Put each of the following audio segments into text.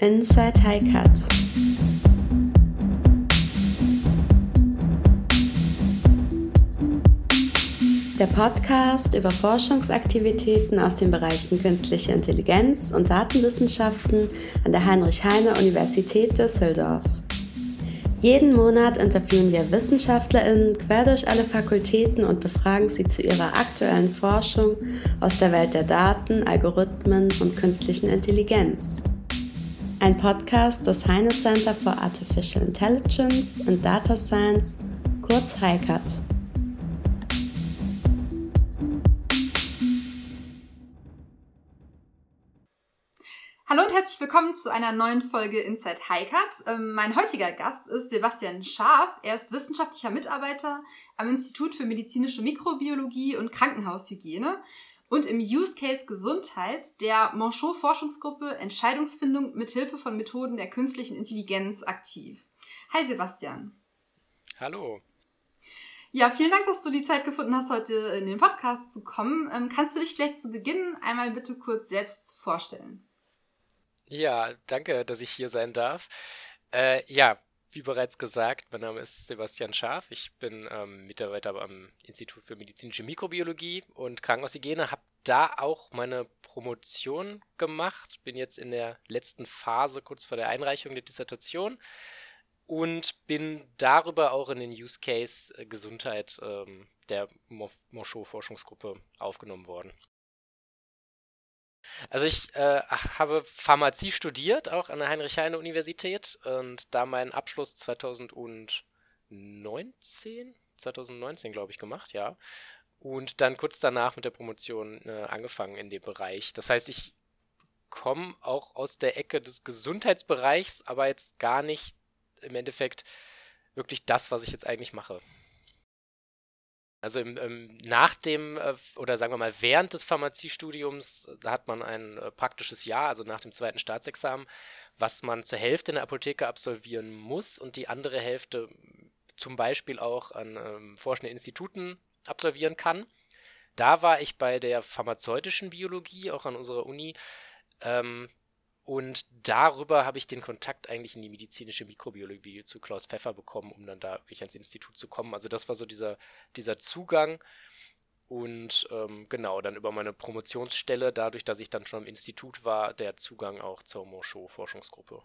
Inside High Cut. Der Podcast über Forschungsaktivitäten aus den Bereichen künstliche Intelligenz und Datenwissenschaften an der Heinrich-Heine-Universität Düsseldorf. Jeden Monat interviewen wir WissenschaftlerInnen quer durch alle Fakultäten und befragen sie zu ihrer aktuellen Forschung aus der Welt der Daten, Algorithmen und künstlichen Intelligenz. Ein Podcast des Heine Center for Artificial Intelligence and Data Science, kurz HICAT. Hallo und herzlich willkommen zu einer neuen Folge Inside Highcut. Ähm, mein heutiger Gast ist Sebastian Scharf. Er ist wissenschaftlicher Mitarbeiter am Institut für medizinische Mikrobiologie und Krankenhaushygiene und im Use Case Gesundheit der Monchot Forschungsgruppe Entscheidungsfindung mit Hilfe von Methoden der künstlichen Intelligenz aktiv. Hi Sebastian. Hallo. Ja, vielen Dank, dass du die Zeit gefunden hast, heute in den Podcast zu kommen. Ähm, kannst du dich vielleicht zu Beginn einmal bitte kurz selbst vorstellen? Ja, danke, dass ich hier sein darf. Äh, ja, wie bereits gesagt, mein Name ist Sebastian Scharf. Ich bin ähm, Mitarbeiter am Institut für medizinische Mikrobiologie und Krankenhaushygiene. Habe da auch meine Promotion gemacht. Bin jetzt in der letzten Phase, kurz vor der Einreichung der Dissertation. Und bin darüber auch in den Use Case äh, Gesundheit ähm, der Moschot-Forschungsgruppe aufgenommen worden. Also ich äh, habe Pharmazie studiert, auch an der Heinrich-Heine-Universität und da meinen Abschluss 2019, 2019 glaube ich gemacht, ja. Und dann kurz danach mit der Promotion äh, angefangen in dem Bereich. Das heißt, ich komme auch aus der Ecke des Gesundheitsbereichs, aber jetzt gar nicht im Endeffekt wirklich das, was ich jetzt eigentlich mache. Also im, ähm, nach dem, äh, oder sagen wir mal während des Pharmaziestudiums, äh, da hat man ein äh, praktisches Jahr, also nach dem zweiten Staatsexamen, was man zur Hälfte in der Apotheke absolvieren muss und die andere Hälfte zum Beispiel auch an ähm, forschenden Instituten absolvieren kann. Da war ich bei der pharmazeutischen Biologie, auch an unserer Uni, ähm, und darüber habe ich den Kontakt eigentlich in die medizinische Mikrobiologie zu Klaus Pfeffer bekommen, um dann da wirklich ans Institut zu kommen. Also das war so dieser, dieser Zugang. Und ähm, genau, dann über meine Promotionsstelle, dadurch, dass ich dann schon am Institut war, der Zugang auch zur Monchot-Forschungsgruppe.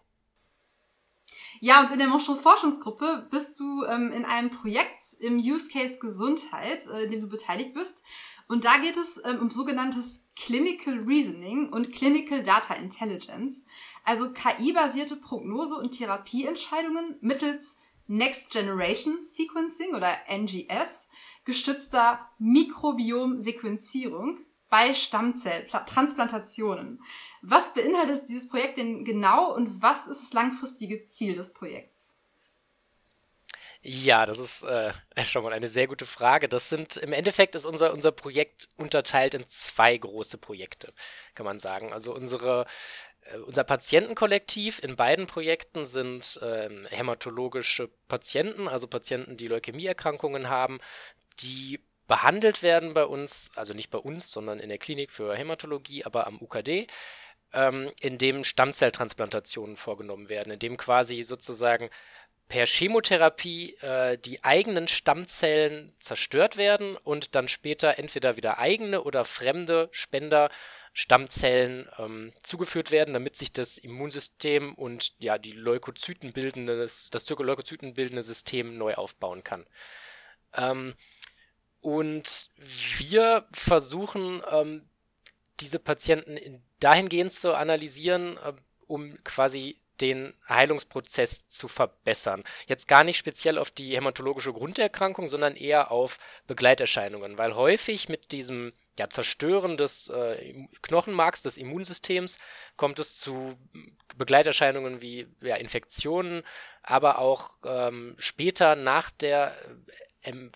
Ja, und in der Monchot-Forschungsgruppe bist du ähm, in einem Projekt im Use Case Gesundheit, äh, in dem du beteiligt bist. Und da geht es ähm, um sogenanntes Clinical Reasoning und Clinical Data Intelligence, also KI-basierte Prognose- und Therapieentscheidungen mittels Next Generation Sequencing oder NGS gestützter Mikrobiom-Sequenzierung bei Stammzelltransplantationen. Was beinhaltet dieses Projekt denn genau und was ist das langfristige Ziel des Projekts? Ja, das ist äh, schon mal eine sehr gute Frage. Das sind im Endeffekt ist unser, unser Projekt unterteilt in zwei große Projekte, kann man sagen. Also unsere äh, unser Patientenkollektiv in beiden Projekten sind äh, hämatologische Patienten, also Patienten, die Leukämieerkrankungen haben, die behandelt werden bei uns, also nicht bei uns, sondern in der Klinik für Hämatologie, aber am UKD, ähm, in dem Stammzelltransplantationen vorgenommen werden, in dem quasi sozusagen per Chemotherapie äh, die eigenen Stammzellen zerstört werden und dann später entweder wieder eigene oder fremde Spender Stammzellen ähm, zugeführt werden, damit sich das Immunsystem und ja die Leukozyten bildendes, das Leukozyten bildende System neu aufbauen kann. Ähm, und wir versuchen ähm, diese Patienten dahingehend zu analysieren, äh, um quasi den Heilungsprozess zu verbessern. Jetzt gar nicht speziell auf die hämatologische Grunderkrankung, sondern eher auf Begleiterscheinungen, weil häufig mit diesem ja, Zerstören des äh, Knochenmarks, des Immunsystems, kommt es zu Begleiterscheinungen wie ja, Infektionen, aber auch ähm, später nach der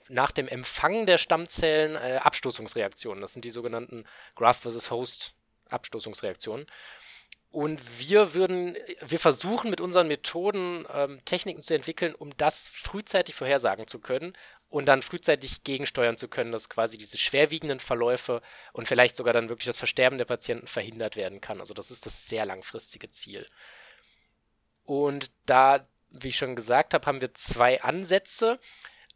nach dem Empfang der Stammzellen äh, Abstoßungsreaktionen. Das sind die sogenannten Graft versus Host Abstoßungsreaktionen. Und wir würden, wir versuchen mit unseren Methoden ähm, Techniken zu entwickeln, um das frühzeitig vorhersagen zu können und dann frühzeitig gegensteuern zu können, dass quasi diese schwerwiegenden Verläufe und vielleicht sogar dann wirklich das Versterben der Patienten verhindert werden kann. Also das ist das sehr langfristige Ziel. Und da, wie ich schon gesagt habe, haben wir zwei Ansätze.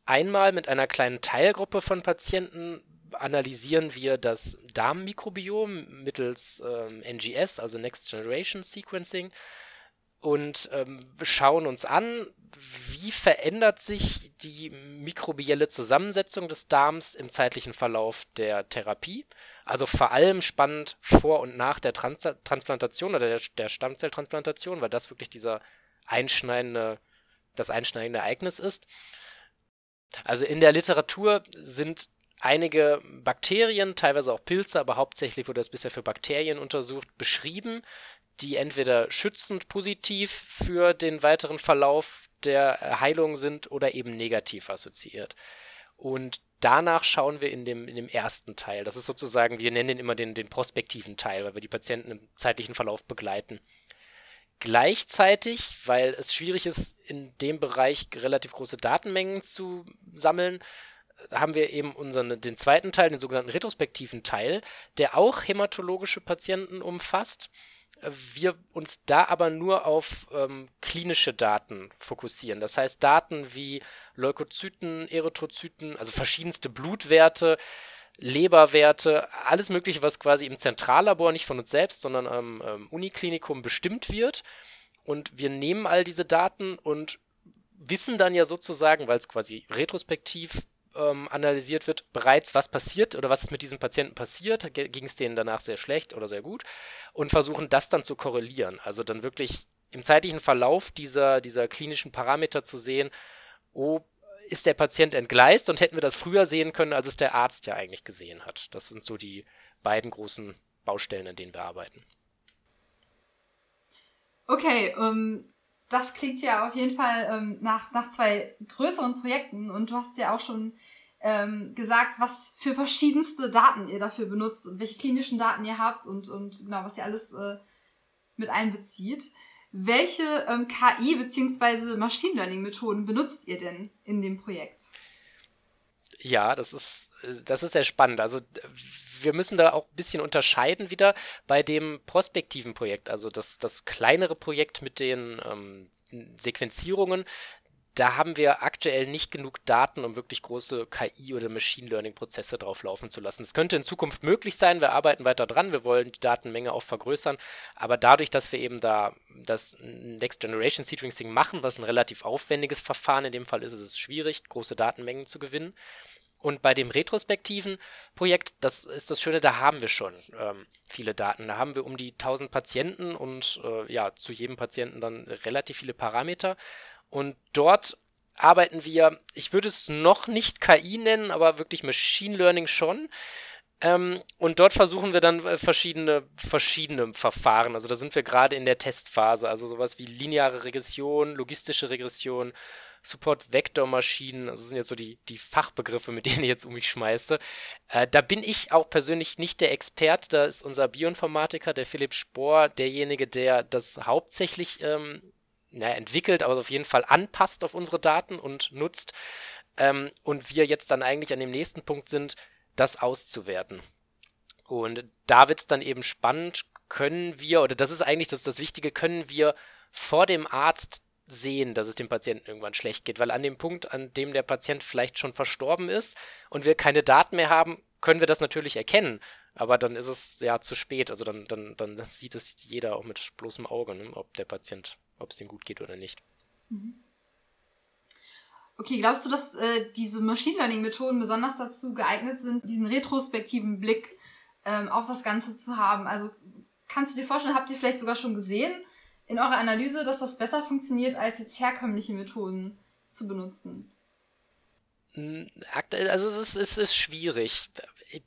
Einmal mit einer kleinen Teilgruppe von Patienten analysieren wir das Darmmikrobiom mittels ähm, NGS, also Next Generation Sequencing, und ähm, schauen uns an, wie verändert sich die mikrobielle Zusammensetzung des Darms im zeitlichen Verlauf der Therapie. Also vor allem spannend vor und nach der Trans Transplantation oder der, der Stammzelltransplantation, weil das wirklich dieser einschneidende, das einschneidende Ereignis ist. Also in der Literatur sind einige Bakterien, teilweise auch Pilze, aber hauptsächlich wurde das bisher für Bakterien untersucht, beschrieben, die entweder schützend positiv für den weiteren Verlauf der Heilung sind oder eben negativ assoziiert. Und danach schauen wir in dem, in dem ersten Teil. Das ist sozusagen, wir nennen ihn immer den, den prospektiven Teil, weil wir die Patienten im zeitlichen Verlauf begleiten. Gleichzeitig, weil es schwierig ist, in dem Bereich relativ große Datenmengen zu sammeln, haben wir eben unseren, den zweiten Teil, den sogenannten retrospektiven Teil, der auch hämatologische Patienten umfasst wir uns da aber nur auf ähm, klinische Daten fokussieren. Das heißt Daten wie Leukozyten, Erythrozyten, also verschiedenste Blutwerte, Leberwerte, alles Mögliche, was quasi im Zentrallabor nicht von uns selbst, sondern am ähm, Uniklinikum bestimmt wird. Und wir nehmen all diese Daten und wissen dann ja sozusagen, weil es quasi retrospektiv ähm, analysiert wird, bereits, was passiert oder was ist mit diesem Patienten passiert, ging es denen danach sehr schlecht oder sehr gut und versuchen das dann zu korrelieren. Also dann wirklich im zeitlichen Verlauf dieser, dieser klinischen Parameter zu sehen, oh, ist der Patient entgleist und hätten wir das früher sehen können, als es der Arzt ja eigentlich gesehen hat. Das sind so die beiden großen Baustellen, an denen wir arbeiten. Okay, ähm, das klingt ja auf jeden Fall ähm, nach, nach zwei größeren Projekten und du hast ja auch schon ähm, gesagt, was für verschiedenste Daten ihr dafür benutzt und welche klinischen Daten ihr habt und, und genau, was ihr alles äh, mit einbezieht. Welche ähm, KI bzw. Machine Learning Methoden benutzt ihr denn in dem Projekt? Ja, das ist, das ist sehr spannend. Also wir müssen da auch ein bisschen unterscheiden wieder bei dem prospektiven Projekt, also das, das kleinere Projekt mit den ähm, Sequenzierungen. Da haben wir aktuell nicht genug Daten, um wirklich große KI- oder Machine Learning-Prozesse drauf laufen zu lassen. Es könnte in Zukunft möglich sein, wir arbeiten weiter dran, wir wollen die Datenmenge auch vergrößern, aber dadurch, dass wir eben da das Next Generation Sequencing machen, was ein relativ aufwendiges Verfahren in dem Fall ist, ist es schwierig, große Datenmengen zu gewinnen. Und bei dem retrospektiven Projekt, das ist das Schöne, da haben wir schon ähm, viele Daten. Da haben wir um die 1000 Patienten und äh, ja, zu jedem Patienten dann relativ viele Parameter. Und dort arbeiten wir, ich würde es noch nicht KI nennen, aber wirklich Machine Learning schon. Ähm, und dort versuchen wir dann äh, verschiedene, verschiedene Verfahren. Also da sind wir gerade in der Testphase. Also sowas wie lineare Regression, logistische Regression, Support-Vektor-Maschinen, also das sind jetzt so die, die Fachbegriffe, mit denen ich jetzt um mich schmeiße. Äh, da bin ich auch persönlich nicht der Experte, da ist unser Bioinformatiker, der Philipp Spohr, derjenige, der das hauptsächlich ähm, naja, entwickelt, aber auf jeden Fall anpasst auf unsere Daten und nutzt. Ähm, und wir jetzt dann eigentlich an dem nächsten Punkt sind, das auszuwerten. Und da wird es dann eben spannend, können wir, oder das ist eigentlich das, das Wichtige, können wir vor dem Arzt sehen, dass es dem Patienten irgendwann schlecht geht, weil an dem Punkt, an dem der Patient vielleicht schon verstorben ist und wir keine Daten mehr haben, können wir das natürlich erkennen, aber dann ist es ja zu spät, also dann, dann, dann sieht es jeder auch mit bloßem Auge, ne, ob der Patient, ob es dem gut geht oder nicht. Mhm. Okay, glaubst du, dass äh, diese Machine Learning Methoden besonders dazu geeignet sind, diesen retrospektiven Blick ähm, auf das Ganze zu haben? Also kannst du dir vorstellen, habt ihr vielleicht sogar schon gesehen, in eurer Analyse, dass das besser funktioniert, als jetzt herkömmliche Methoden zu benutzen? Hm, aktuell, also es ist, es ist schwierig.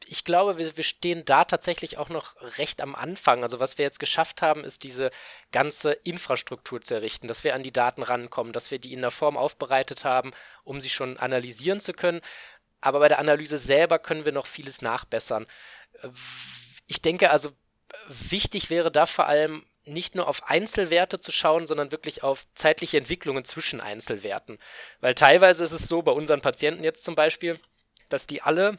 Ich glaube, wir, wir stehen da tatsächlich auch noch recht am Anfang. Also was wir jetzt geschafft haben, ist diese ganze Infrastruktur zu errichten, dass wir an die Daten rankommen, dass wir die in der Form aufbereitet haben, um sie schon analysieren zu können. Aber bei der Analyse selber können wir noch vieles nachbessern. Ich denke also, wichtig wäre da vor allem nicht nur auf Einzelwerte zu schauen, sondern wirklich auf zeitliche Entwicklungen zwischen Einzelwerten. Weil teilweise ist es so, bei unseren Patienten jetzt zum Beispiel, dass die alle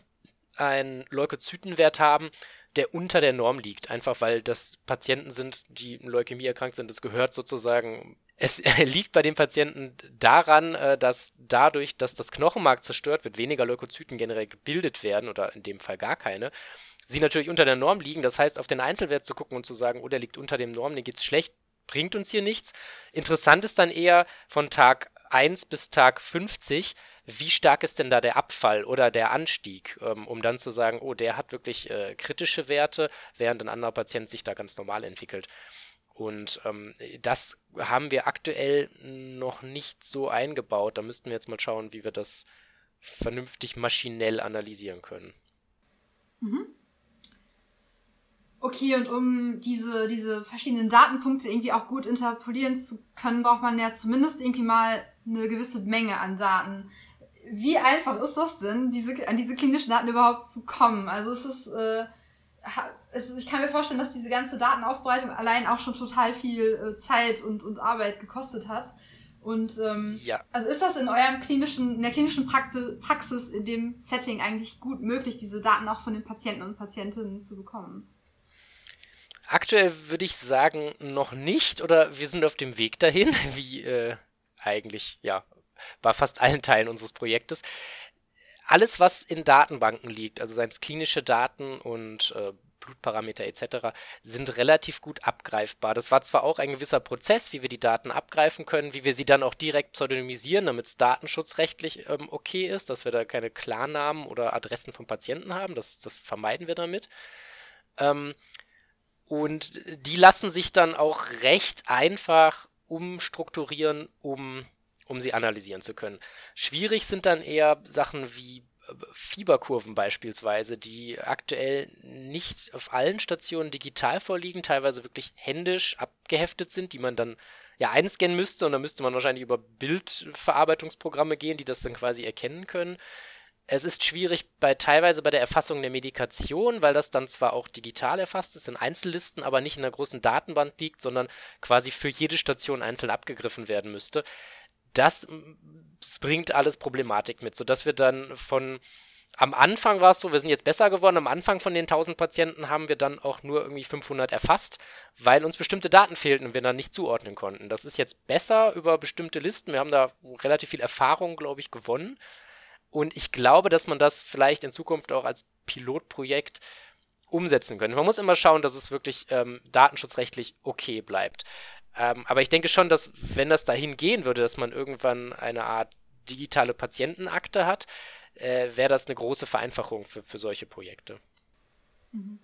einen Leukozytenwert haben, der unter der Norm liegt. Einfach weil das Patienten sind, die Leukämie erkrankt sind. Das gehört sozusagen. Es liegt bei den Patienten daran, äh, dass dadurch, dass das Knochenmark zerstört wird, weniger Leukozyten generell gebildet werden oder in dem Fall gar keine. Sie natürlich unter der Norm liegen. Das heißt, auf den Einzelwert zu gucken und zu sagen, oh, der liegt unter dem Norm, dem geht's schlecht, bringt uns hier nichts. Interessant ist dann eher von Tag 1 bis Tag 50, wie stark ist denn da der Abfall oder der Anstieg, ähm, um dann zu sagen, oh, der hat wirklich äh, kritische Werte, während ein anderer Patient sich da ganz normal entwickelt. Und ähm, das haben wir aktuell noch nicht so eingebaut. Da müssten wir jetzt mal schauen, wie wir das vernünftig maschinell analysieren können. Mhm. Okay, und um diese, diese verschiedenen Datenpunkte irgendwie auch gut interpolieren zu können, braucht man ja zumindest irgendwie mal eine gewisse Menge an Daten. Wie einfach ist das denn, diese, an diese klinischen Daten überhaupt zu kommen? Also es ist, äh, es, ich kann mir vorstellen, dass diese ganze Datenaufbereitung allein auch schon total viel äh, Zeit und, und Arbeit gekostet hat. Und ähm, ja. also ist das in eurem klinischen, in der klinischen Prakti Praxis in dem Setting eigentlich gut möglich, diese Daten auch von den Patienten und Patientinnen zu bekommen? Aktuell würde ich sagen, noch nicht oder wir sind auf dem Weg dahin, wie äh, eigentlich, ja, bei fast allen Teilen unseres Projektes. Alles, was in Datenbanken liegt, also seien es klinische Daten und äh, Blutparameter etc., sind relativ gut abgreifbar. Das war zwar auch ein gewisser Prozess, wie wir die Daten abgreifen können, wie wir sie dann auch direkt pseudonymisieren, damit es datenschutzrechtlich ähm, okay ist, dass wir da keine Klarnamen oder Adressen von Patienten haben. Das, das vermeiden wir damit. Ähm, und die lassen sich dann auch recht einfach umstrukturieren, um, um sie analysieren zu können. Schwierig sind dann eher Sachen wie äh, Fieberkurven beispielsweise, die aktuell nicht auf allen Stationen digital vorliegen, teilweise wirklich händisch abgeheftet sind, die man dann ja einscannen müsste und dann müsste man wahrscheinlich über Bildverarbeitungsprogramme gehen, die das dann quasi erkennen können. Es ist schwierig bei teilweise bei der Erfassung der Medikation, weil das dann zwar auch digital erfasst ist in Einzellisten, aber nicht in einer großen Datenbank liegt, sondern quasi für jede Station einzeln abgegriffen werden müsste. Das, das bringt alles Problematik mit, sodass wir dann von am Anfang war es so, wir sind jetzt besser geworden. Am Anfang von den 1000 Patienten haben wir dann auch nur irgendwie 500 erfasst, weil uns bestimmte Daten fehlten und wir dann nicht zuordnen konnten. Das ist jetzt besser über bestimmte Listen. Wir haben da relativ viel Erfahrung, glaube ich, gewonnen. Und ich glaube, dass man das vielleicht in Zukunft auch als Pilotprojekt umsetzen könnte. Man muss immer schauen, dass es wirklich ähm, datenschutzrechtlich okay bleibt. Ähm, aber ich denke schon, dass wenn das dahin gehen würde, dass man irgendwann eine Art digitale Patientenakte hat, äh, wäre das eine große Vereinfachung für, für solche Projekte. Mhm.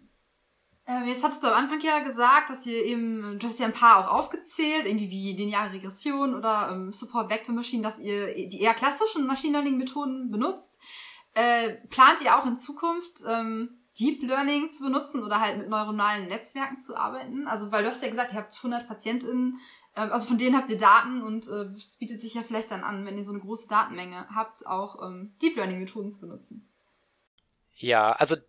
Ähm, jetzt hattest du am Anfang ja gesagt, dass ihr eben, du hast ja ein paar auch aufgezählt, irgendwie wie lineare Regression oder ähm, Support Vector Machine, dass ihr die eher klassischen Machine Learning Methoden benutzt. Äh, plant ihr auch in Zukunft ähm, Deep Learning zu benutzen oder halt mit neuronalen Netzwerken zu arbeiten? Also, weil du hast ja gesagt, ihr habt 100 PatientInnen, äh, also von denen habt ihr Daten und äh, es bietet sich ja vielleicht dann an, wenn ihr so eine große Datenmenge habt, auch ähm, Deep Learning Methoden zu benutzen. Ja, also äh,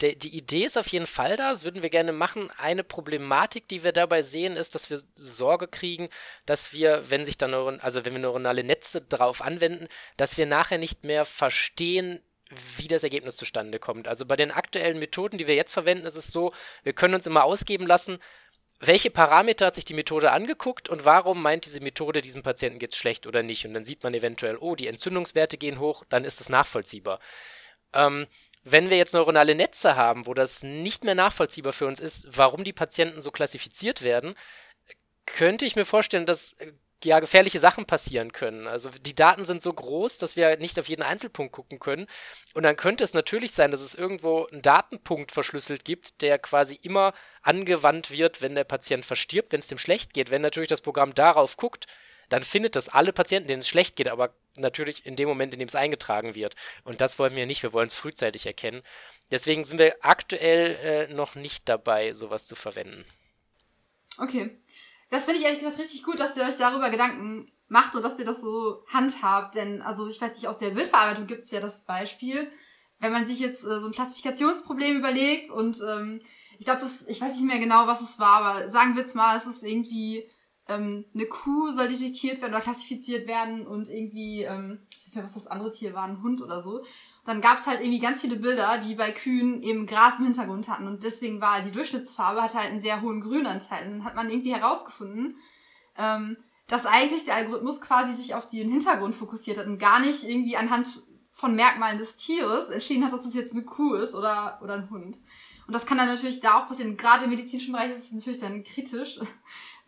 die Idee ist auf jeden Fall da, das würden wir gerne machen. Eine Problematik, die wir dabei sehen, ist, dass wir Sorge kriegen, dass wir, wenn sich dann Neuron also wenn wir neuronale Netze drauf anwenden, dass wir nachher nicht mehr verstehen, wie das Ergebnis zustande kommt. Also bei den aktuellen Methoden, die wir jetzt verwenden, ist es so, wir können uns immer ausgeben lassen, welche Parameter hat sich die Methode angeguckt und warum meint diese Methode, diesem Patienten geht es schlecht oder nicht. Und dann sieht man eventuell, oh, die Entzündungswerte gehen hoch, dann ist es nachvollziehbar. Ähm, wenn wir jetzt neuronale Netze haben, wo das nicht mehr nachvollziehbar für uns ist, warum die Patienten so klassifiziert werden, könnte ich mir vorstellen, dass äh, ja gefährliche Sachen passieren können. Also die Daten sind so groß, dass wir nicht auf jeden Einzelpunkt gucken können. Und dann könnte es natürlich sein, dass es irgendwo einen Datenpunkt verschlüsselt gibt, der quasi immer angewandt wird, wenn der Patient verstirbt, wenn es dem schlecht geht. Wenn natürlich das Programm darauf guckt, dann findet das alle Patienten, denen es schlecht geht, aber natürlich in dem Moment, in dem es eingetragen wird. Und das wollen wir nicht, wir wollen es frühzeitig erkennen. Deswegen sind wir aktuell äh, noch nicht dabei, sowas zu verwenden. Okay. Das finde ich ehrlich gesagt richtig gut, dass ihr euch darüber Gedanken macht und dass ihr das so handhabt. Denn, also ich weiß nicht, aus der Bildverarbeitung gibt es ja das Beispiel, wenn man sich jetzt äh, so ein Klassifikationsproblem überlegt und ähm, ich glaube, ich weiß nicht mehr genau, was es war, aber sagen wir jetzt mal, es ist irgendwie ähm, eine Kuh soll detektiert werden oder klassifiziert werden und irgendwie, ähm, ich weiß nicht, was das andere Tier war, ein Hund oder so. dann gab es halt irgendwie ganz viele Bilder, die bei Kühen eben Gras im Hintergrund hatten. Und deswegen war die Durchschnittsfarbe hatte halt einen sehr hohen Grünanteil. Und dann hat man irgendwie herausgefunden, ähm, dass eigentlich der Algorithmus quasi sich auf den Hintergrund fokussiert hat und gar nicht irgendwie anhand von Merkmalen des Tieres entschieden hat, dass es jetzt eine Kuh ist oder, oder ein Hund. Und das kann dann natürlich da auch passieren. Gerade im medizinischen Bereich ist es natürlich dann kritisch,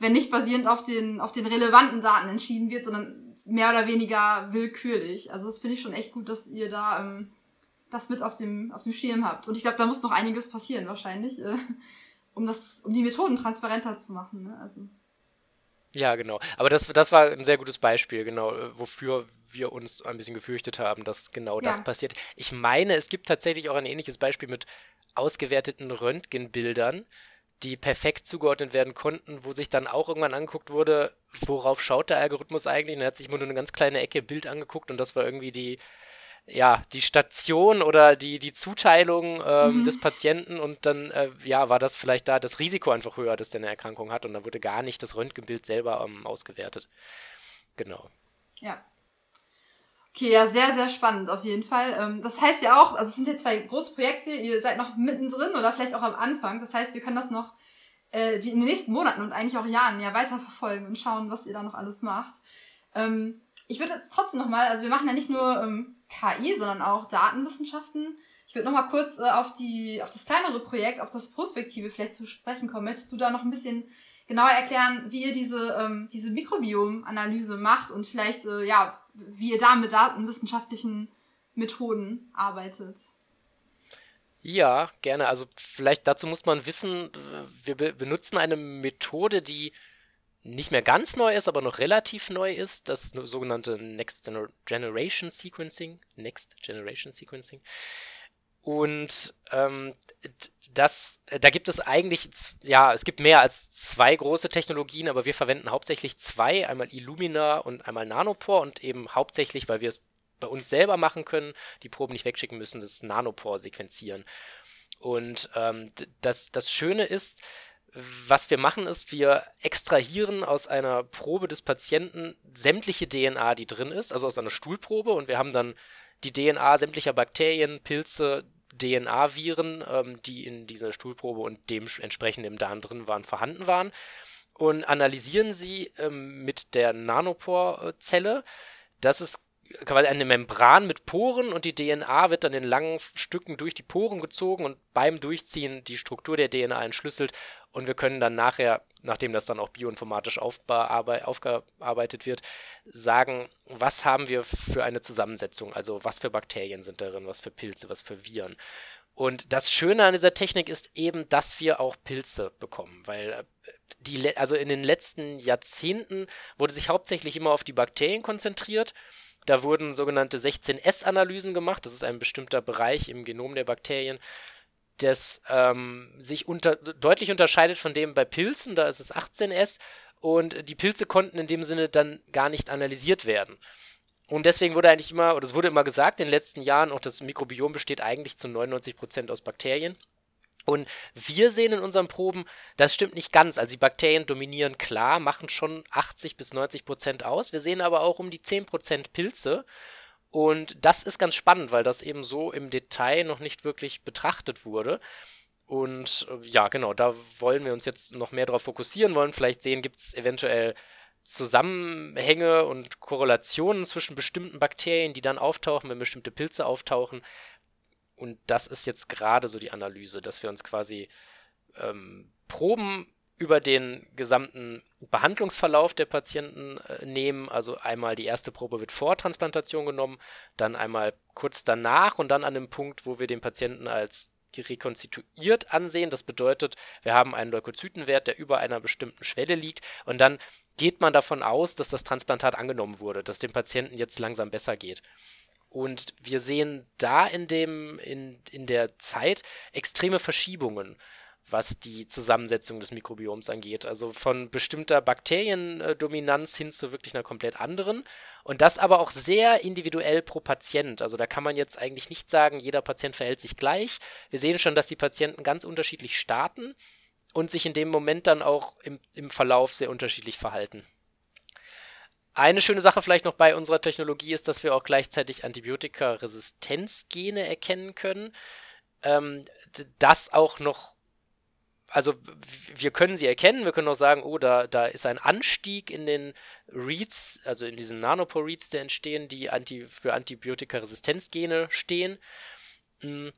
wenn nicht basierend auf den, auf den relevanten Daten entschieden wird, sondern mehr oder weniger willkürlich. Also das finde ich schon echt gut, dass ihr da ähm, das mit auf dem, auf dem Schirm habt. Und ich glaube, da muss noch einiges passieren wahrscheinlich, äh, um das, um die Methoden transparenter zu machen. Ne? Also. Ja, genau. Aber das, das war ein sehr gutes Beispiel, genau, äh, wofür wir uns ein bisschen gefürchtet haben, dass genau ja. das passiert. Ich meine, es gibt tatsächlich auch ein ähnliches Beispiel mit ausgewerteten Röntgenbildern, die perfekt zugeordnet werden konnten, wo sich dann auch irgendwann angeguckt wurde, worauf schaut der Algorithmus eigentlich? Und er hat sich immer nur eine ganz kleine Ecke Bild angeguckt und das war irgendwie die, ja, die Station oder die, die Zuteilung ähm, mhm. des Patienten und dann, äh, ja, war das vielleicht da das Risiko einfach höher, dass der eine Erkrankung hat und dann wurde gar nicht das Röntgenbild selber ähm, ausgewertet. Genau. Ja. Okay, ja, sehr, sehr spannend auf jeden Fall. Ähm, das heißt ja auch, also es sind ja zwei große Projekte, ihr seid noch mittendrin oder vielleicht auch am Anfang. Das heißt, wir können das noch äh, in den nächsten Monaten und eigentlich auch Jahren ja weiter verfolgen und schauen, was ihr da noch alles macht. Ähm, ich würde jetzt trotzdem nochmal, also wir machen ja nicht nur ähm, KI, sondern auch Datenwissenschaften. Ich würde nochmal kurz äh, auf die, auf das kleinere Projekt, auf das Prospektive vielleicht zu sprechen kommen. Möchtest du da noch ein bisschen genauer erklären, wie ihr diese, diese Mikrobiom-Analyse macht und vielleicht, äh, ja, wie ihr da mit datenwissenschaftlichen Methoden arbeitet. Ja, gerne. Also vielleicht dazu muss man wissen, wir be benutzen eine Methode, die nicht mehr ganz neu ist, aber noch relativ neu ist, das sogenannte Next Generation Sequencing. Next Generation Sequencing. Und ähm, das, da gibt es eigentlich, ja, es gibt mehr als zwei große Technologien, aber wir verwenden hauptsächlich zwei, einmal Illumina und einmal Nanopore und eben hauptsächlich, weil wir es bei uns selber machen können, die Proben nicht wegschicken müssen, das Nanopore sequenzieren. Und ähm, das, das Schöne ist, was wir machen, ist, wir extrahieren aus einer Probe des Patienten sämtliche DNA, die drin ist, also aus einer Stuhlprobe, und wir haben dann die DNA sämtlicher Bakterien, Pilze, DNA-Viren, ähm, die in dieser Stuhlprobe und dementsprechend im Darm drin waren, vorhanden waren und analysieren sie ähm, mit der Nanopore-Zelle. Das ist quasi eine Membran mit Poren und die DNA wird dann in langen Stücken durch die Poren gezogen und beim Durchziehen die Struktur der DNA entschlüsselt und wir können dann nachher, nachdem das dann auch bioinformatisch aufgearbeitet wird, sagen, was haben wir für eine Zusammensetzung, also was für Bakterien sind darin, was für Pilze, was für Viren. Und das Schöne an dieser Technik ist eben, dass wir auch Pilze bekommen, weil äh, die, also in den letzten Jahrzehnten wurde sich hauptsächlich immer auf die Bakterien konzentriert da wurden sogenannte 16S-Analysen gemacht. Das ist ein bestimmter Bereich im Genom der Bakterien, das ähm, sich unter, deutlich unterscheidet von dem bei Pilzen. Da ist es 18S. Und die Pilze konnten in dem Sinne dann gar nicht analysiert werden. Und deswegen wurde eigentlich immer, oder es wurde immer gesagt in den letzten Jahren, auch das Mikrobiom besteht eigentlich zu 99% aus Bakterien. Und wir sehen in unseren Proben, das stimmt nicht ganz. Also die Bakterien dominieren klar, machen schon 80 bis 90 Prozent aus. Wir sehen aber auch um die 10 Prozent Pilze. Und das ist ganz spannend, weil das eben so im Detail noch nicht wirklich betrachtet wurde. Und äh, ja, genau, da wollen wir uns jetzt noch mehr darauf fokussieren, wollen vielleicht sehen, gibt es eventuell Zusammenhänge und Korrelationen zwischen bestimmten Bakterien, die dann auftauchen, wenn bestimmte Pilze auftauchen. Und das ist jetzt gerade so die Analyse, dass wir uns quasi ähm, Proben über den gesamten Behandlungsverlauf der Patienten äh, nehmen. Also einmal die erste Probe wird vor Transplantation genommen, dann einmal kurz danach und dann an dem Punkt, wo wir den Patienten als rekonstituiert ansehen. Das bedeutet, wir haben einen Leukozytenwert, der über einer bestimmten Schwelle liegt und dann geht man davon aus, dass das Transplantat angenommen wurde, dass dem Patienten jetzt langsam besser geht. Und wir sehen da in dem, in, in der Zeit extreme Verschiebungen, was die Zusammensetzung des Mikrobioms angeht. Also von bestimmter Bakteriendominanz hin zu wirklich einer komplett anderen. Und das aber auch sehr individuell pro Patient. Also da kann man jetzt eigentlich nicht sagen, jeder Patient verhält sich gleich. Wir sehen schon, dass die Patienten ganz unterschiedlich starten und sich in dem Moment dann auch im, im Verlauf sehr unterschiedlich verhalten. Eine schöne Sache vielleicht noch bei unserer Technologie ist, dass wir auch gleichzeitig Antibiotika-Resistenzgene erkennen können. Ähm, das auch noch also wir können sie erkennen, wir können auch sagen, oh, da, da ist ein Anstieg in den Reads, also in diesen Nanopore-Reads, die entstehen, die anti, für Antibiotikaresistenzgene stehen. Mm,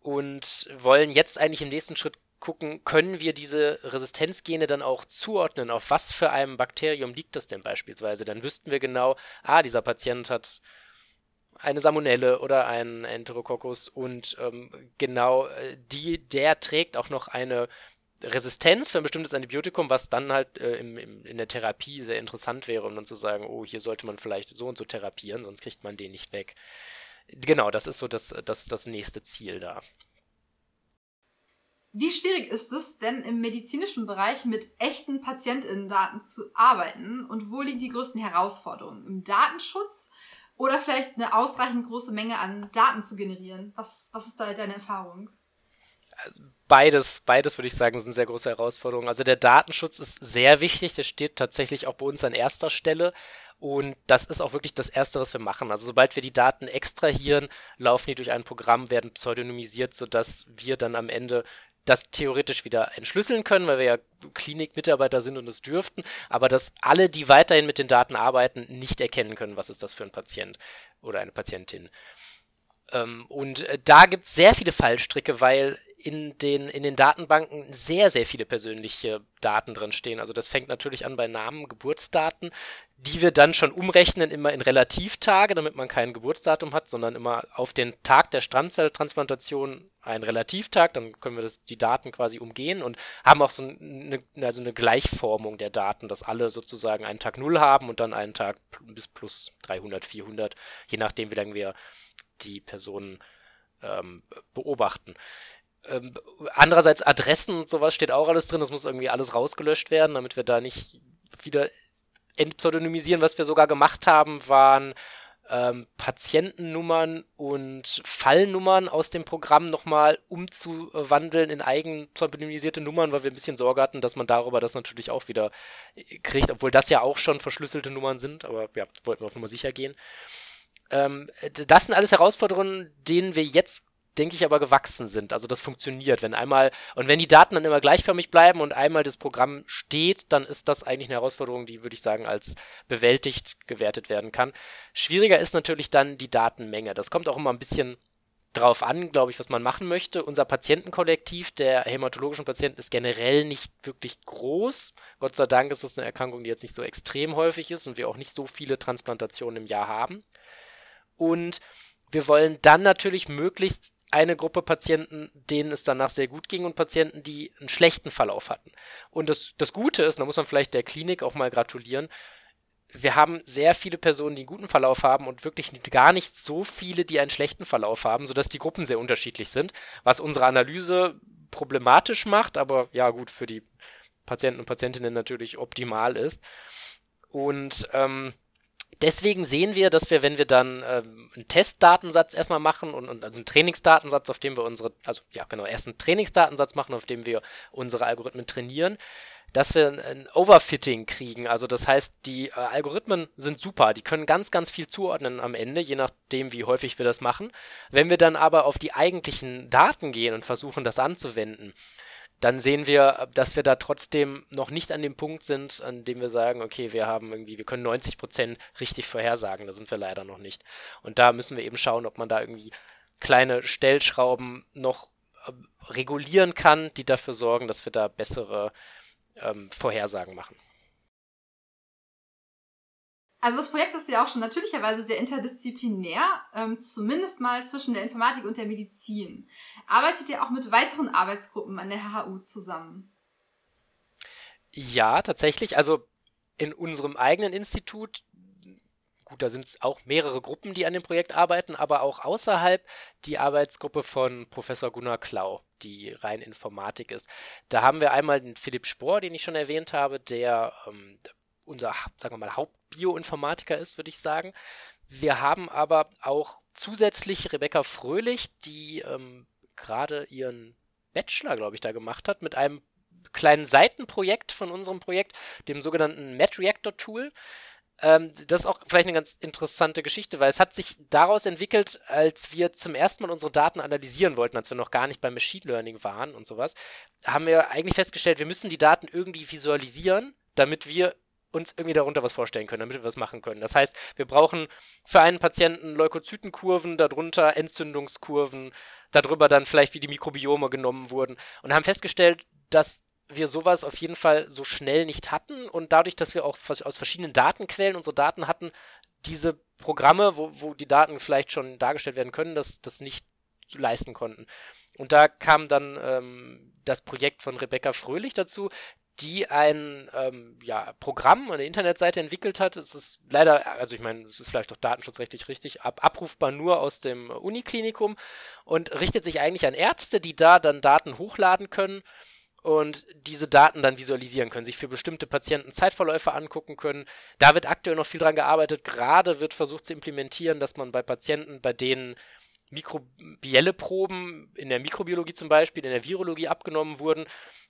und wollen jetzt eigentlich im nächsten Schritt gucken, können wir diese Resistenzgene dann auch zuordnen, auf was für einem Bakterium liegt das denn beispielsweise. Dann wüssten wir genau, ah, dieser Patient hat eine Salmonelle oder einen Enterococcus und ähm, genau äh, die, der trägt auch noch eine Resistenz für ein bestimmtes Antibiotikum, was dann halt äh, im, im, in der Therapie sehr interessant wäre, um dann zu sagen, oh, hier sollte man vielleicht so und so therapieren, sonst kriegt man den nicht weg. Genau, das ist so das, das, das nächste Ziel da. Wie schwierig ist es denn im medizinischen Bereich mit echten Patientinnendaten zu arbeiten und wo liegen die größten Herausforderungen? Im Datenschutz oder vielleicht eine ausreichend große Menge an Daten zu generieren? Was, was ist da deine Erfahrung? Also beides, beides würde ich sagen, sind sehr große Herausforderungen. Also der Datenschutz ist sehr wichtig, der steht tatsächlich auch bei uns an erster Stelle. Und das ist auch wirklich das Erste, was wir machen. Also sobald wir die Daten extrahieren, laufen die durch ein Programm, werden pseudonymisiert, sodass wir dann am Ende das theoretisch wieder entschlüsseln können, weil wir ja Klinikmitarbeiter sind und es dürften, aber dass alle, die weiterhin mit den Daten arbeiten, nicht erkennen können, was ist das für ein Patient oder eine Patientin. Ähm, und äh, da gibt es sehr viele Fallstricke, weil in den, in den Datenbanken sehr, sehr viele persönliche Daten drin stehen. Also das fängt natürlich an bei Namen, Geburtsdaten, die wir dann schon umrechnen immer in Relativtage, damit man kein Geburtsdatum hat, sondern immer auf den Tag der Stammzelltransplantation ein Relativtag, dann können wir das, die Daten quasi umgehen und haben auch so eine, also eine Gleichformung der Daten, dass alle sozusagen einen Tag 0 haben und dann einen Tag bis plus 300, 400, je nachdem, wie lange wir die Personen ähm, beobachten. Ähm, andererseits Adressen und sowas steht auch alles drin. Das muss irgendwie alles rausgelöscht werden, damit wir da nicht wieder entpseudonymisieren. Was wir sogar gemacht haben, waren ähm, Patientennummern und Fallnummern aus dem Programm nochmal umzuwandeln in eigen pseudonymisierte Nummern, weil wir ein bisschen Sorge hatten, dass man darüber das natürlich auch wieder kriegt, obwohl das ja auch schon verschlüsselte Nummern sind, aber ja, wollten wir auf Nummer sicher gehen. Ähm, das sind alles Herausforderungen, denen wir jetzt denke ich, aber gewachsen sind. Also das funktioniert. Wenn einmal, und wenn die Daten dann immer gleichförmig bleiben und einmal das Programm steht, dann ist das eigentlich eine Herausforderung, die, würde ich sagen, als bewältigt gewertet werden kann. Schwieriger ist natürlich dann die Datenmenge. Das kommt auch immer ein bisschen drauf an, glaube ich, was man machen möchte. Unser Patientenkollektiv der hämatologischen Patienten ist generell nicht wirklich groß. Gott sei Dank ist das eine Erkrankung, die jetzt nicht so extrem häufig ist und wir auch nicht so viele Transplantationen im Jahr haben. Und wir wollen dann natürlich möglichst eine Gruppe Patienten, denen es danach sehr gut ging und Patienten, die einen schlechten Verlauf hatten. Und das, das Gute ist, da muss man vielleicht der Klinik auch mal gratulieren, wir haben sehr viele Personen, die einen guten Verlauf haben und wirklich gar nicht so viele, die einen schlechten Verlauf haben, sodass die Gruppen sehr unterschiedlich sind, was unsere Analyse problematisch macht, aber ja gut, für die Patienten und Patientinnen natürlich optimal ist. Und ähm, deswegen sehen wir, dass wir, wenn wir dann ähm, einen Testdatensatz erstmal machen und, und also einen Trainingsdatensatz, auf dem wir unsere, also ja genau, erst einen Trainingsdatensatz machen, auf dem wir unsere Algorithmen trainieren, dass wir ein Overfitting kriegen. Also das heißt, die äh, Algorithmen sind super, die können ganz, ganz viel zuordnen am Ende, je nachdem, wie häufig wir das machen. Wenn wir dann aber auf die eigentlichen Daten gehen und versuchen, das anzuwenden, dann sehen wir, dass wir da trotzdem noch nicht an dem Punkt sind, an dem wir sagen, okay, wir haben irgendwie, wir können 90 Prozent richtig vorhersagen. Da sind wir leider noch nicht. Und da müssen wir eben schauen, ob man da irgendwie kleine Stellschrauben noch äh, regulieren kann, die dafür sorgen, dass wir da bessere ähm, Vorhersagen machen. Also das Projekt ist ja auch schon natürlicherweise sehr interdisziplinär, ähm, zumindest mal zwischen der Informatik und der Medizin. Arbeitet ihr auch mit weiteren Arbeitsgruppen an der HHU zusammen? Ja, tatsächlich. Also in unserem eigenen Institut, gut, da sind es auch mehrere Gruppen, die an dem Projekt arbeiten, aber auch außerhalb die Arbeitsgruppe von Professor Gunnar Klau, die rein Informatik ist. Da haben wir einmal den Philipp Spohr, den ich schon erwähnt habe, der ähm, unser, sagen wir mal, Hauptbioinformatiker ist, würde ich sagen. Wir haben aber auch zusätzlich Rebecca Fröhlich, die ähm, gerade ihren Bachelor, glaube ich, da gemacht hat, mit einem kleinen Seitenprojekt von unserem Projekt, dem sogenannten MatReactor Tool. ähm, das ist auch vielleicht eine ganz interessante Geschichte, weil es hat sich daraus entwickelt, als wir zum ersten Mal unsere Daten analysieren wollten, als wir noch gar nicht beim Machine Learning waren und sowas, haben wir eigentlich festgestellt, wir müssen die Daten irgendwie visualisieren, damit wir uns irgendwie darunter was vorstellen können, damit wir was machen können. Das heißt, wir brauchen für einen Patienten Leukozytenkurven, darunter Entzündungskurven, darüber dann vielleicht, wie die Mikrobiome genommen wurden und haben festgestellt, dass wir sowas auf jeden Fall so schnell nicht hatten und dadurch, dass wir auch aus verschiedenen Datenquellen unsere Daten hatten, diese Programme, wo, wo die Daten vielleicht schon dargestellt werden können, das, das nicht leisten konnten. Und da kam dann ähm, das Projekt von Rebecca Fröhlich dazu, die ein ähm, ja, Programm, eine Internetseite entwickelt hat. Es ist leider, also ich meine, es ist vielleicht auch datenschutzrechtlich richtig, ab, abrufbar nur aus dem Uniklinikum und richtet sich eigentlich an Ärzte, die da dann Daten hochladen können und diese Daten dann visualisieren können, sich für bestimmte Patienten Zeitverläufe angucken können. Da wird aktuell noch viel dran gearbeitet. Gerade wird versucht zu implementieren, dass man bei Patienten, bei denen mikrobielle Proben in der Mikrobiologie zum Beispiel, in der Virologie abgenommen wurden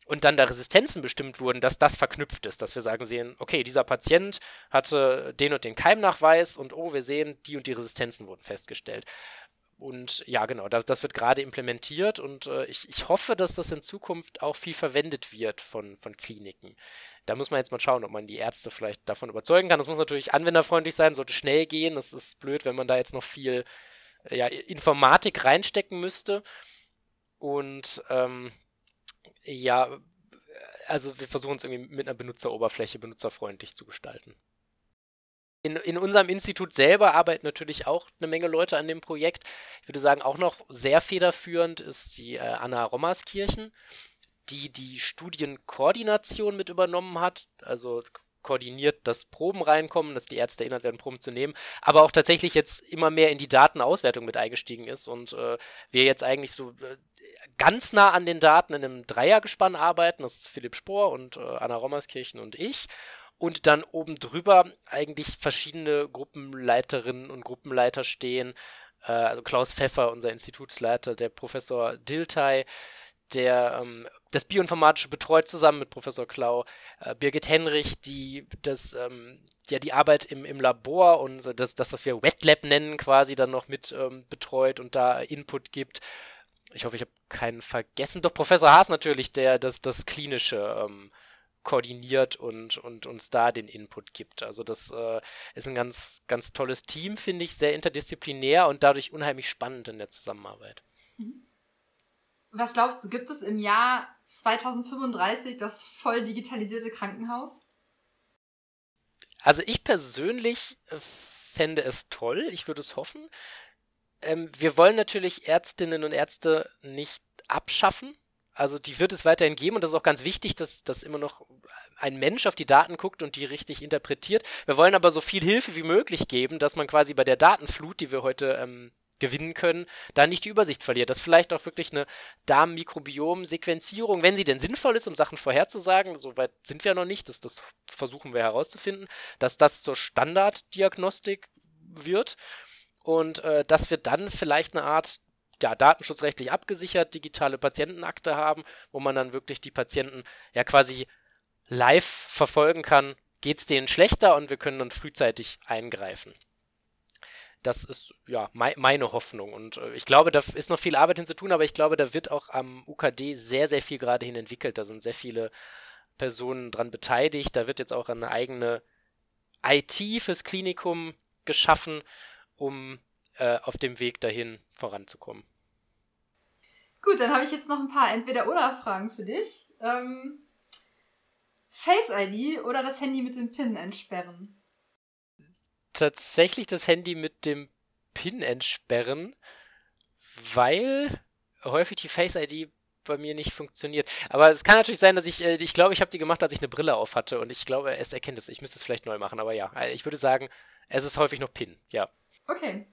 und dann da Resistenzen bestimmt wurden, dass das verknüpft ist, dass wir sagen sehen, okay, dieser Patient hatte den und den Keimnachweis und oh, wir sehen, die und die Resistenzen wurden festgestellt. Und ja, genau, das, das wird gerade implementiert und äh, ich, ich hoffe, dass das in Zukunft auch viel verwendet wird von, von Kliniken. Da muss man jetzt mal schauen, ob man die Ärzte vielleicht davon überzeugen kann. Das muss natürlich anwenderfreundlich sein, sollte schnell gehen. Das ist blöd, wenn man da jetzt noch viel ja, Informatik reinstecken müsste. Und ähm, ja, also wir versuchen es irgendwie mit einer Benutzeroberfläche benutzerfreundlich zu gestalten. In, in unserem Institut selber arbeiten natürlich auch eine Menge Leute an dem Projekt. Ich würde sagen, auch noch sehr federführend ist die äh, Anna Rommerskirchen, die die Studienkoordination mit übernommen hat. Also koordiniert, dass Proben reinkommen, dass die Ärzte erinnert werden, Proben zu nehmen, aber auch tatsächlich jetzt immer mehr in die Datenauswertung mit eingestiegen ist und äh, wir jetzt eigentlich so äh, ganz nah an den Daten in einem Dreiergespann arbeiten. Das ist Philipp Spohr und äh, Anna Rommerskirchen und ich. Und dann oben drüber eigentlich verschiedene Gruppenleiterinnen und Gruppenleiter stehen. Äh, also Klaus Pfeffer, unser Institutsleiter, der Professor Diltai, der ähm, das Bioinformatische betreut zusammen mit Professor Klau, äh, Birgit Henrich, die das ähm, ja die Arbeit im, im Labor und das, das, was wir Wet Lab nennen, quasi dann noch mit ähm, betreut und da Input gibt. Ich hoffe, ich habe keinen vergessen. Doch Professor Haas natürlich, der das, das Klinische ähm, koordiniert und, und uns da den Input gibt. Also das äh, ist ein ganz, ganz tolles Team, finde ich, sehr interdisziplinär und dadurch unheimlich spannend in der Zusammenarbeit. Mhm. Was glaubst du, gibt es im Jahr 2035 das voll digitalisierte Krankenhaus? Also ich persönlich äh, fände es toll, ich würde es hoffen. Ähm, wir wollen natürlich Ärztinnen und Ärzte nicht abschaffen. Also die wird es weiterhin geben und das ist auch ganz wichtig, dass, dass immer noch ein Mensch auf die Daten guckt und die richtig interpretiert. Wir wollen aber so viel Hilfe wie möglich geben, dass man quasi bei der Datenflut, die wir heute ähm, gewinnen können, da nicht die Übersicht verliert. Dass vielleicht auch wirklich eine Darmmikrobiom-Sequenzierung, wenn sie denn sinnvoll ist, um Sachen vorherzusagen, soweit sind wir noch nicht, das, das versuchen wir herauszufinden, dass das zur Standarddiagnostik wird und äh, dass wir dann vielleicht eine Art ja, datenschutzrechtlich abgesichert digitale Patientenakte haben, wo man dann wirklich die Patienten ja quasi live verfolgen kann, geht es denen schlechter und wir können dann frühzeitig eingreifen. Das ist ja mei meine Hoffnung. Und äh, ich glaube, da ist noch viel Arbeit hinzutun, aber ich glaube, da wird auch am UKD sehr, sehr viel gerade hin entwickelt. Da sind sehr viele Personen dran beteiligt. Da wird jetzt auch eine eigene IT fürs Klinikum geschaffen, um äh, auf dem Weg dahin voranzukommen. Gut, dann habe ich jetzt noch ein paar Entweder-Oder-Fragen für dich. Ähm, Face ID oder das Handy mit dem PIN entsperren? Tatsächlich das Handy mit dem PIN entsperren, weil häufig die Face ID bei mir nicht funktioniert. Aber es kann natürlich sein, dass ich, äh, ich glaube, ich habe die gemacht, als ich eine Brille auf hatte und ich glaube, es erkennt es. Ich müsste es vielleicht neu machen, aber ja, äh, ich würde sagen, es ist häufig noch PIN, ja. Okay.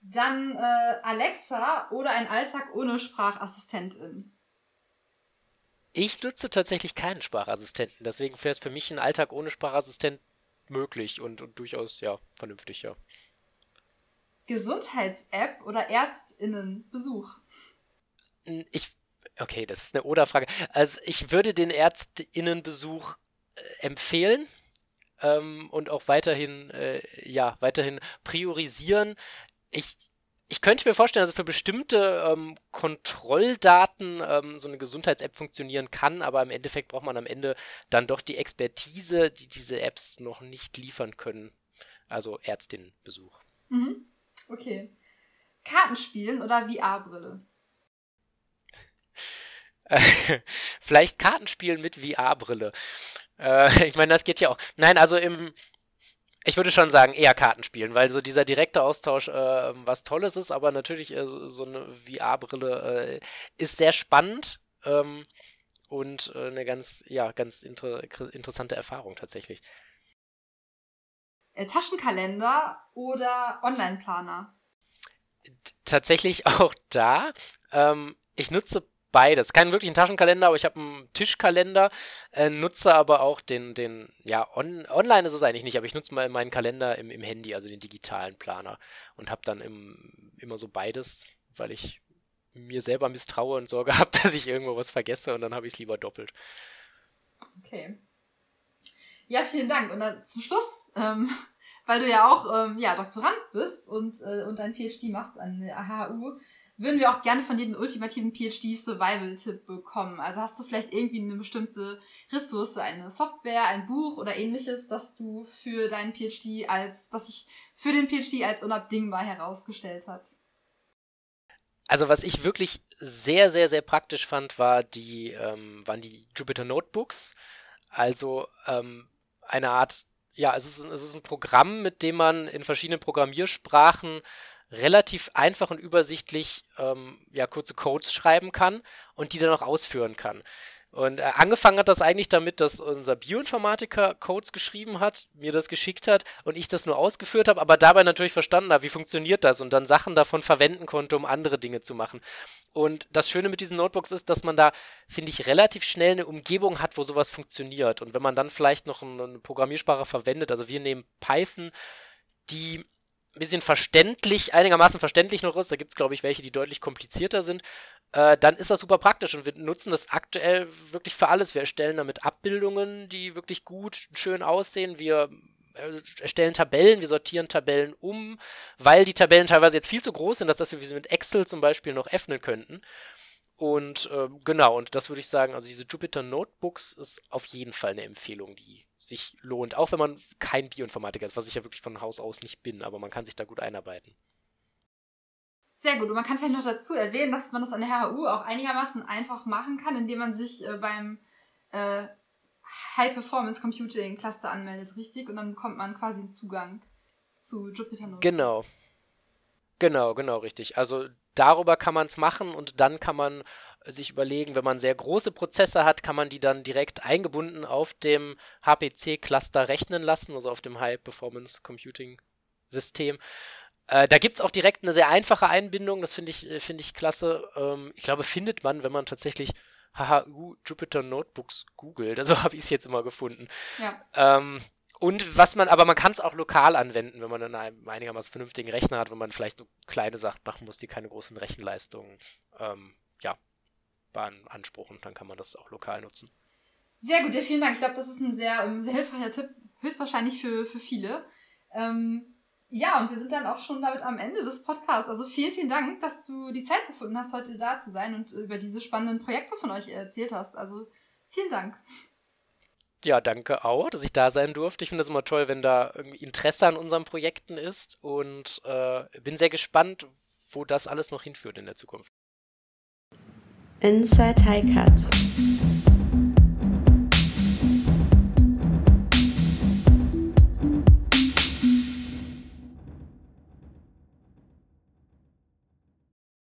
Dann äh, Alexa oder ein Alltag ohne Sprachassistentin? Ich nutze tatsächlich keinen Sprachassistenten, deswegen wäre es für mich ein Alltag ohne Sprachassistent möglich und, und durchaus, ja, vernünftig, ja. Gesundheits-App oder ÄrztInnen-Besuch? Hm, ich, okay, das ist eine Oder-Frage. Also ich würde den ÄrztInnen-Besuch äh, empfehlen. ähm, und auch weiterhin, äh, ja, weiterhin priorisieren. Ich ich könnte mir vorstellen, dass für bestimmte ähm, Kontrolldaten ähm, so eine Gesundheits-App funktionieren kann, aber im Endeffekt braucht man am Ende dann doch die Expertise, die diese Apps noch nicht liefern können. Also Ärztinnenbesuch. Mhm. Okay. Kartenspielen oder VR-Brille? Vielleicht Kartenspielen mit VR-Brille. Äh, ich meine, das geht ja auch. Nein, also im, ich würde schon sagen, eher Kartenspielen, weil so dieser direkte Austausch äh, was Tolles ist, aber natürlich äh, so eine VR-Brille äh, ist sehr spannend ähm, und äh, eine ganz, ja, ganz inter interessante Erfahrung tatsächlich. Äh, Taschenkalender oder Online-Planer? Tatsächlich auch da. Ähm, ich nutze beides. Kein wirklichen Taschenkalender, aber ich habe einen Tischkalender, äh, nutze aber auch den, den, ja, on, online ist es eigentlich nicht, aber ich nutze mal meinen Kalender im, im Handy, also den digitalen Planer und habe dann im, immer so beides, weil ich mir selber misstraue und Sorge habe, dass ich irgendwo was vergesse und dann habe ich es lieber doppelt. Okay. Ja, vielen Dank. Und dann zum Schluss, ähm, weil du ja auch ähm, ja, Doktorand bist und, äh, und dein PhD machst an der HHU, würden wir auch gerne von dir den ultimativen PhD-Survival-Tipp bekommen. Also hast du vielleicht irgendwie eine bestimmte Ressource, eine Software, ein Buch oder ähnliches, das du für deinen PhD als, das sich für den PhD als unabdingbar herausgestellt hat? Also was ich wirklich sehr, sehr, sehr praktisch fand, war die, ähm, waren die Jupyter Notebooks. Also ähm, eine Art, ja, es ist, es ist ein Programm, mit dem man in verschiedenen Programmiersprachen relativ einfach und übersichtlich ähm, ja, kurze Codes schreiben kann und die dann auch ausführen kann. Und äh, angefangen hat das eigentlich damit, dass unser Bioinformatiker Codes geschrieben hat, mir das geschickt hat und ich das nur ausgeführt habe, aber dabei natürlich verstanden habe, wie funktioniert das und dann Sachen davon verwenden konnte, um andere Dinge zu machen. Und das Schöne mit diesen Notebooks ist, dass man da, finde ich, relativ schnell eine Umgebung hat, wo sowas funktioniert. Und wenn man dann vielleicht noch eine Programmiersprache verwendet, also wir nehmen Python, die ein bisschen verständlich, einigermaßen verständlich noch ist, da gibt es, glaube ich, welche, die deutlich komplizierter sind, äh, dann ist das super praktisch und wir nutzen das aktuell wirklich für alles. Wir erstellen damit Abbildungen, die wirklich gut, schön aussehen. Wir äh, erstellen Tabellen, wir sortieren Tabellen um, weil die Tabellen teilweise jetzt viel zu groß sind, dass wir sie mit Excel zum Beispiel noch öffnen könnten. Und äh, genau, und das würde ich sagen, also diese Jupyter Notebooks ist auf jeden Fall eine Empfehlung, die sich lohnt. Auch wenn man kein Bioinformatiker ist, was ich ja wirklich von Haus aus nicht bin, aber man kann sich da gut einarbeiten. Sehr gut. Und man kann vielleicht noch dazu erwähnen, dass man das an der HHU auch einigermaßen einfach machen kann, indem man sich äh, beim äh, High Performance Computing Cluster anmeldet, richtig? Und dann bekommt man quasi einen Zugang zu Jupyter Notebooks. Genau. Genau, genau, richtig. Also darüber kann man es machen und dann kann man sich überlegen, wenn man sehr große Prozesse hat, kann man die dann direkt eingebunden auf dem HPC-Cluster rechnen lassen, also auf dem High Performance Computing System. Äh, da gibt es auch direkt eine sehr einfache Einbindung, das finde ich, äh, find ich klasse. Ähm, ich glaube, findet man, wenn man tatsächlich HHU Jupyter Notebooks googelt. Also habe ich es jetzt immer gefunden. Ja. Ähm, und was man, aber man kann es auch lokal anwenden, wenn man dann einen einigermaßen vernünftigen Rechner hat, wenn man vielleicht nur kleine Sachen machen muss, die keine großen Rechenleistungen ähm, ja, beanspruchen. Dann kann man das auch lokal nutzen. Sehr gut, ja, vielen Dank. Ich glaube, das ist ein sehr, ähm, sehr hilfreicher Tipp, höchstwahrscheinlich für, für viele. Ähm, ja, und wir sind dann auch schon damit am Ende des Podcasts. Also vielen, vielen Dank, dass du die Zeit gefunden hast, heute da zu sein und über diese spannenden Projekte von euch erzählt hast. Also vielen Dank. Ja, danke auch, dass ich da sein durfte. Ich finde es immer toll, wenn da irgendwie Interesse an unseren Projekten ist und äh, bin sehr gespannt, wo das alles noch hinführt in der Zukunft. Inside High Cut.